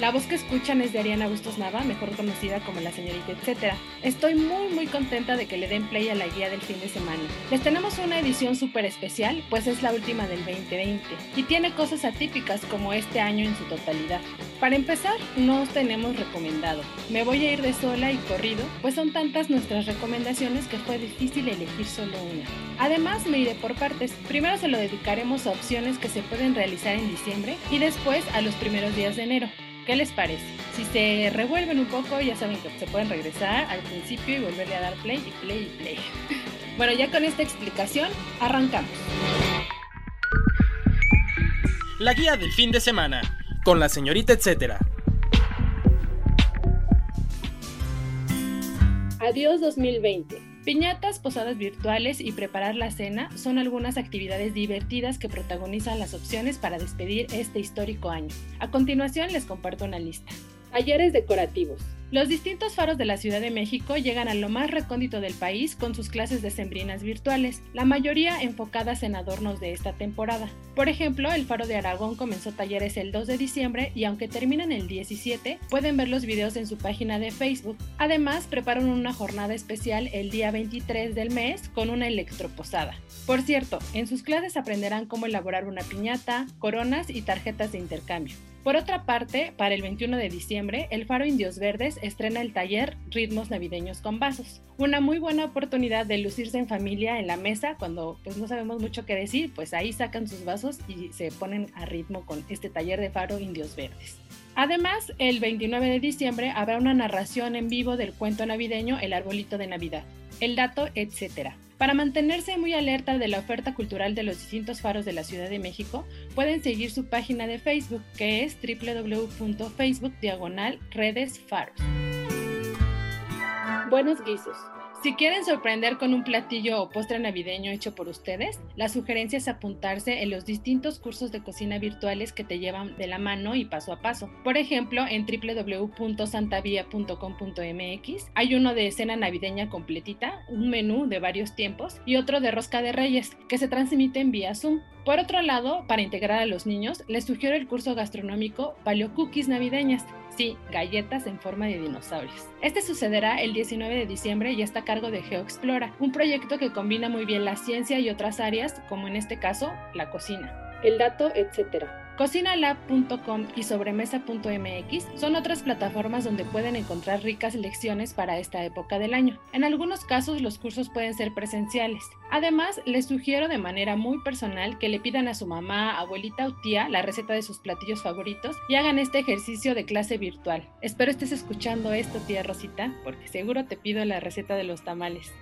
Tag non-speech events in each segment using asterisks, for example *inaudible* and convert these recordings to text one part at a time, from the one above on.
La voz que escuchan es de Ariana Bustos Nava, mejor conocida como la señorita etcétera. Estoy muy muy contenta de que le den play a la guía del fin de semana. Les tenemos una edición súper especial, pues es la última del 2020 y tiene cosas atípicas como este año en su totalidad. Para empezar, no os tenemos recomendado. Me voy a ir de sola y corrido, pues son tantas nuestras recomendaciones que fue difícil elegir solo una. Además, me iré por partes. Primero se lo dedicaremos a opciones que se pueden realizar en diciembre y después a los primeros días de enero. ¿Qué les parece? Si se revuelven un poco, ya saben que se pueden regresar al principio y volverle a dar play y play y play. *laughs* Bueno, ya con esta explicación, arrancamos. La guía del fin de semana, con la señorita etcétera. Adiós 2020. Piñatas, posadas virtuales y preparar la cena son algunas actividades divertidas que protagonizan las opciones para despedir este histórico año. A continuación les comparto una lista. Talleres decorativos. Los distintos faros de la Ciudad de México llegan a lo más recóndito del país con sus clases de sembrinas virtuales, la mayoría enfocadas en adornos de esta temporada. Por ejemplo, el faro de Aragón comenzó talleres el 2 de diciembre y aunque terminan el 17, pueden ver los videos en su página de Facebook. Además, preparan una jornada especial el día 23 del mes con una electroposada. Por cierto, en sus clases aprenderán cómo elaborar una piñata, coronas y tarjetas de intercambio. Por otra parte, para el 21 de diciembre, el Faro Indios Verdes estrena el taller Ritmos Navideños con Vasos. Una muy buena oportunidad de lucirse en familia en la mesa cuando pues no sabemos mucho qué decir, pues ahí sacan sus vasos y se ponen a ritmo con este taller de Faro Indios Verdes. Además, el 29 de diciembre habrá una narración en vivo del cuento navideño El Arbolito de Navidad, el dato, etc. Para mantenerse muy alerta de la oferta cultural de los distintos faros de la Ciudad de México, pueden seguir su página de Facebook, que es www.facebook. Buenos guisos. Si quieren sorprender con un platillo o postre navideño hecho por ustedes, la sugerencia es apuntarse en los distintos cursos de cocina virtuales que te llevan de la mano y paso a paso. Por ejemplo, en www.santavia.com.mx hay uno de cena navideña completita, un menú de varios tiempos y otro de rosca de reyes que se transmiten vía Zoom. Por otro lado, para integrar a los niños, les sugiero el curso gastronómico Paleo Cookies Navideñas. Sí, galletas en forma de dinosaurios. Este sucederá el 19 de diciembre y está a cargo de GeoExplora, un proyecto que combina muy bien la ciencia y otras áreas, como en este caso, la cocina. El dato, etcétera. Cocinalab.com y sobremesa.mx son otras plataformas donde pueden encontrar ricas lecciones para esta época del año. En algunos casos los cursos pueden ser presenciales. Además, les sugiero de manera muy personal que le pidan a su mamá, abuelita o tía la receta de sus platillos favoritos y hagan este ejercicio de clase virtual. Espero estés escuchando esto, tía Rosita, porque seguro te pido la receta de los tamales.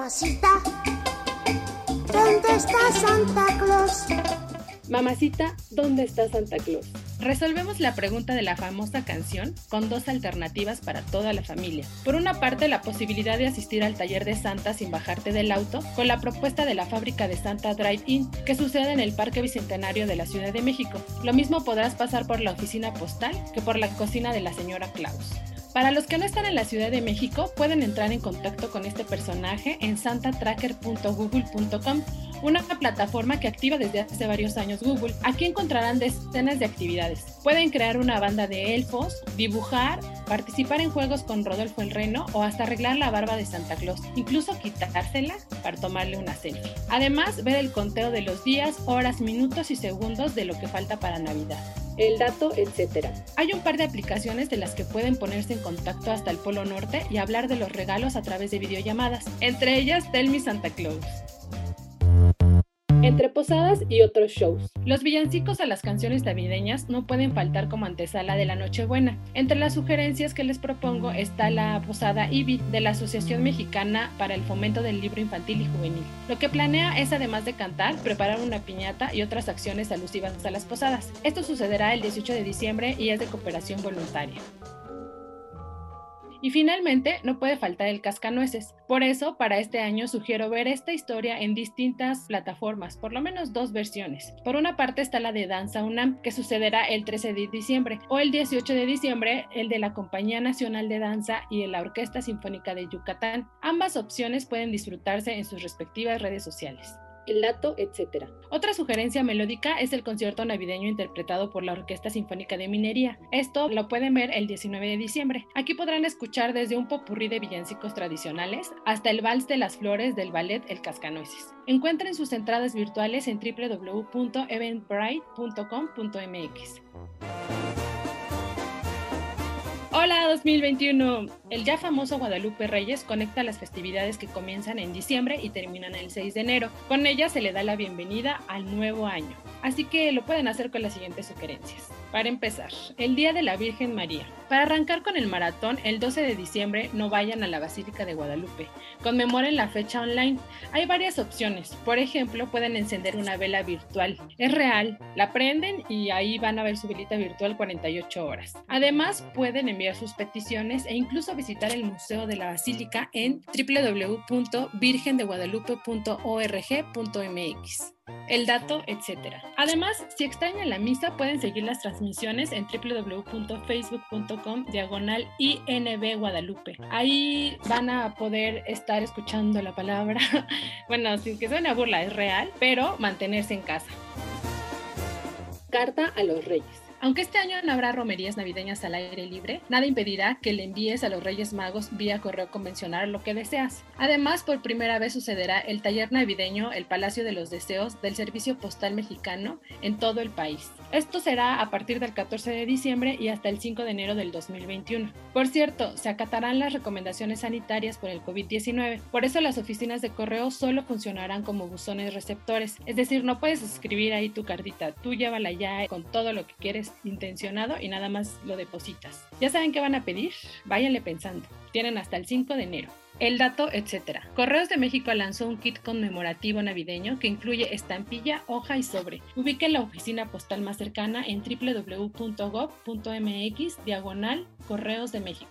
Mamacita, ¿dónde está Santa Claus? Mamacita, ¿dónde está Santa Claus? Resolvemos la pregunta de la famosa canción con dos alternativas para toda la familia. Por una parte, la posibilidad de asistir al taller de Santa sin bajarte del auto, con la propuesta de la fábrica de Santa Drive-In, que sucede en el Parque Bicentenario de la Ciudad de México. Lo mismo podrás pasar por la oficina postal que por la cocina de la señora Claus. Para los que no están en la Ciudad de México, pueden entrar en contacto con este personaje en santatracker.google.com, una plataforma que activa desde hace varios años Google. Aquí encontrarán decenas de actividades. Pueden crear una banda de elfos, dibujar, participar en juegos con Rodolfo el Reno o hasta arreglar la barba de Santa Claus, incluso quitársela para tomarle una selfie. Además, ver el conteo de los días, horas, minutos y segundos de lo que falta para Navidad el dato, etc. Hay un par de aplicaciones de las que pueden ponerse en contacto hasta el Polo Norte y hablar de los regalos a través de videollamadas, entre ellas Tell Me Santa Claus. Entre posadas y otros shows. Los villancicos a las canciones navideñas no pueden faltar como antesala de la Nochebuena. Entre las sugerencias que les propongo está la posada IBI de la Asociación Mexicana para el Fomento del Libro Infantil y Juvenil. Lo que planea es además de cantar, preparar una piñata y otras acciones alusivas a las posadas. Esto sucederá el 18 de diciembre y es de cooperación voluntaria. Y finalmente, no puede faltar el cascanueces. Por eso, para este año sugiero ver esta historia en distintas plataformas, por lo menos dos versiones. Por una parte está la de Danza UNAM, que sucederá el 13 de diciembre, o el 18 de diciembre, el de la Compañía Nacional de Danza y de la Orquesta Sinfónica de Yucatán. Ambas opciones pueden disfrutarse en sus respectivas redes sociales el dato, etc. Otra sugerencia melódica es el concierto navideño interpretado por la Orquesta Sinfónica de Minería. Esto lo pueden ver el 19 de diciembre. Aquí podrán escuchar desde un popurrí de villancicos tradicionales hasta el vals de las flores del ballet El Cascanueces. Encuentren sus entradas virtuales en www.eventbrite.com.mx. Hola 2021. El ya famoso Guadalupe Reyes conecta las festividades que comienzan en diciembre y terminan el 6 de enero. Con ella se le da la bienvenida al nuevo año. Así que lo pueden hacer con las siguientes sugerencias. Para empezar, el Día de la Virgen María. Para arrancar con el maratón, el 12 de diciembre no vayan a la Basílica de Guadalupe. Conmemoren la fecha online. Hay varias opciones. Por ejemplo, pueden encender una vela virtual. Es real, la prenden y ahí van a ver su velita virtual 48 horas. Además, pueden enviar sus peticiones e incluso visitar el Museo de la Basílica en www.virgendeguadalupe.org.mx el dato, etc. Además, si extrañan la misa, pueden seguir las transmisiones en www.facebook.com diagonal INB Guadalupe. Ahí van a poder estar escuchando la palabra, *laughs* bueno, sin que suene a burla, es real, pero mantenerse en casa. Carta a los Reyes. Aunque este año no habrá romerías navideñas al aire libre, nada impedirá que le envíes a los Reyes Magos vía correo convencional lo que deseas. Además, por primera vez sucederá el taller navideño El Palacio de los Deseos del Servicio Postal Mexicano en todo el país. Esto será a partir del 14 de diciembre y hasta el 5 de enero del 2021. Por cierto, se acatarán las recomendaciones sanitarias por el COVID-19. Por eso las oficinas de correo solo funcionarán como buzones receptores. Es decir, no puedes escribir ahí tu cartita. Tú llévala ya con todo lo que quieres intencionado y nada más lo depositas. ¿Ya saben qué van a pedir? Váyanle pensando. Tienen hasta el 5 de enero. El dato, etc. Correos de México lanzó un kit conmemorativo navideño que incluye estampilla, hoja y sobre. Ubique la oficina postal más cercana en www.gov.mx diagonal Correos de México.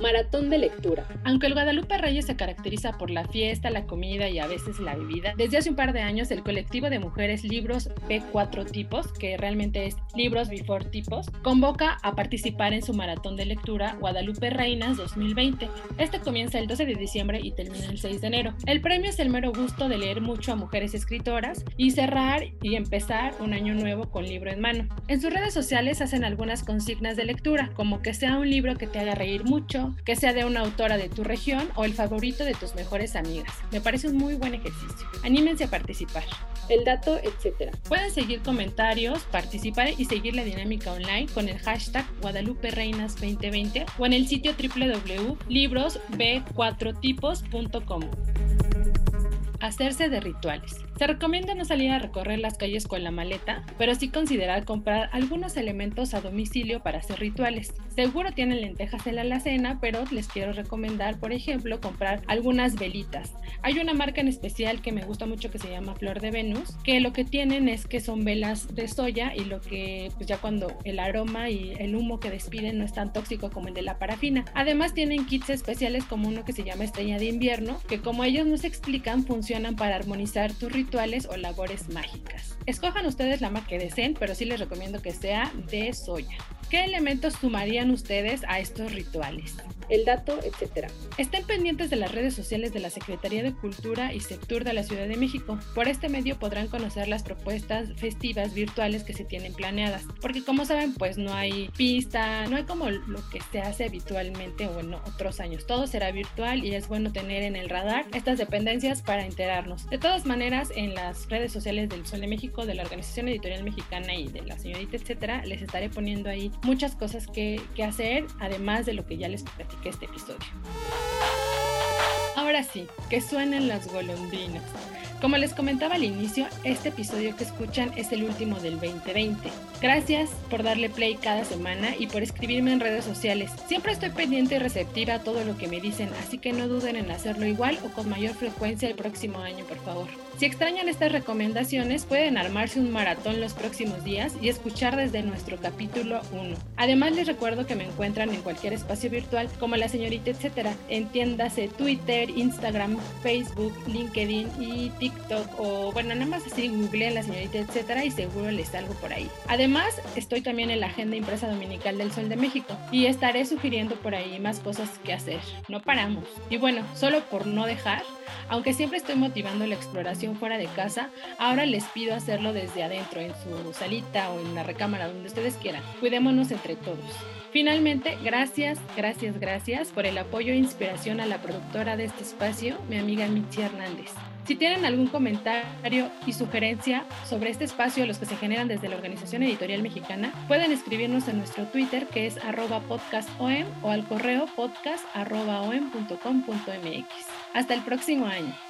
Maratón de lectura. Aunque el Guadalupe Reyes se caracteriza por la fiesta, la comida y a veces la bebida, desde hace un par de años el colectivo de mujeres Libros B4 Tipos, que realmente es Libros Before Tipos, convoca a participar en su maratón de lectura Guadalupe Reinas 2020. Este comienza el 12 de diciembre y termina el 6 de enero. El premio es el mero gusto de leer mucho a mujeres escritoras y cerrar y empezar un año nuevo con libro en mano. En sus redes sociales hacen algunas consignas de lectura, como que sea un libro que te haga reír mucho, que sea de una autora de tu región o el favorito de tus mejores amigas. Me parece un muy buen ejercicio. Anímense a participar. El dato, etc. Pueden seguir comentarios, participar y seguir la dinámica online con el hashtag Guadalupe Reinas 2020 o en el sitio www.librosb4tipos.com. Hacerse de rituales. Se recomienda no salir a recorrer las calles con la maleta, pero sí considerar comprar algunos elementos a domicilio para hacer rituales. Seguro tienen lentejas en la alacena, pero les quiero recomendar, por ejemplo, comprar algunas velitas. Hay una marca en especial que me gusta mucho que se llama Flor de Venus, que lo que tienen es que son velas de soya y lo que pues ya cuando el aroma y el humo que despiden no es tan tóxico como el de la parafina. Además tienen kits especiales como uno que se llama Estrella de Invierno, que como ellos nos explican funcionan para armonizar tu ritual o labores mágicas. Escojan ustedes la marca que deseen, pero sí les recomiendo que sea de soya. ¿Qué elementos sumarían ustedes a estos rituales? el dato, etc. Estén pendientes de las redes sociales de la Secretaría de Cultura y Sector de la Ciudad de México. Por este medio podrán conocer las propuestas festivas virtuales que se tienen planeadas, porque como saben, pues no hay pista, no hay como lo que se hace habitualmente o en otros años. Todo será virtual y es bueno tener en el radar estas dependencias para enterarnos. De todas maneras, en las redes sociales del Sol de México, de la Organización Editorial Mexicana y de la señorita, etcétera, les estaré poniendo ahí muchas cosas que, hacer, además de lo que ya les platiqué este episodio. Ahora sí, que suenen las golondrinas. Como les comentaba al inicio, este episodio que escuchan es el último del 2020. Gracias por darle play cada semana y por escribirme en redes sociales. Siempre estoy pendiente y receptiva a todo lo que me dicen, así que no duden en hacerlo igual o con mayor frecuencia el próximo año, por favor. Si extrañan estas recomendaciones, pueden armarse un maratón los próximos días y escuchar desde nuestro capítulo 1. Además, les recuerdo que me encuentran en cualquier espacio virtual como la señorita etcétera. Entiéndase Twitter, Instagram, Facebook, LinkedIn y TikTok o bueno, nada más así googleen la señorita etcétera y seguro les salgo por ahí. Además, estoy también en la agenda impresa dominical del Sol de México y estaré sugiriendo por ahí más cosas que hacer. No paramos. Y bueno, solo por no dejar, aunque siempre estoy motivando la exploración fuera de casa, ahora les pido hacerlo desde adentro, en su salita o en la recámara, donde ustedes quieran. Cuidémonos entre todos. Finalmente, gracias, gracias, gracias por el apoyo e inspiración a la productora de este espacio, mi amiga Michi Hernández. Si tienen algún comentario y sugerencia sobre este espacio, los que se generan desde la Organización Editorial Mexicana, pueden escribirnos en nuestro Twitter que es podcastom o al correo podcast.om.com.mx. Hasta el próximo año.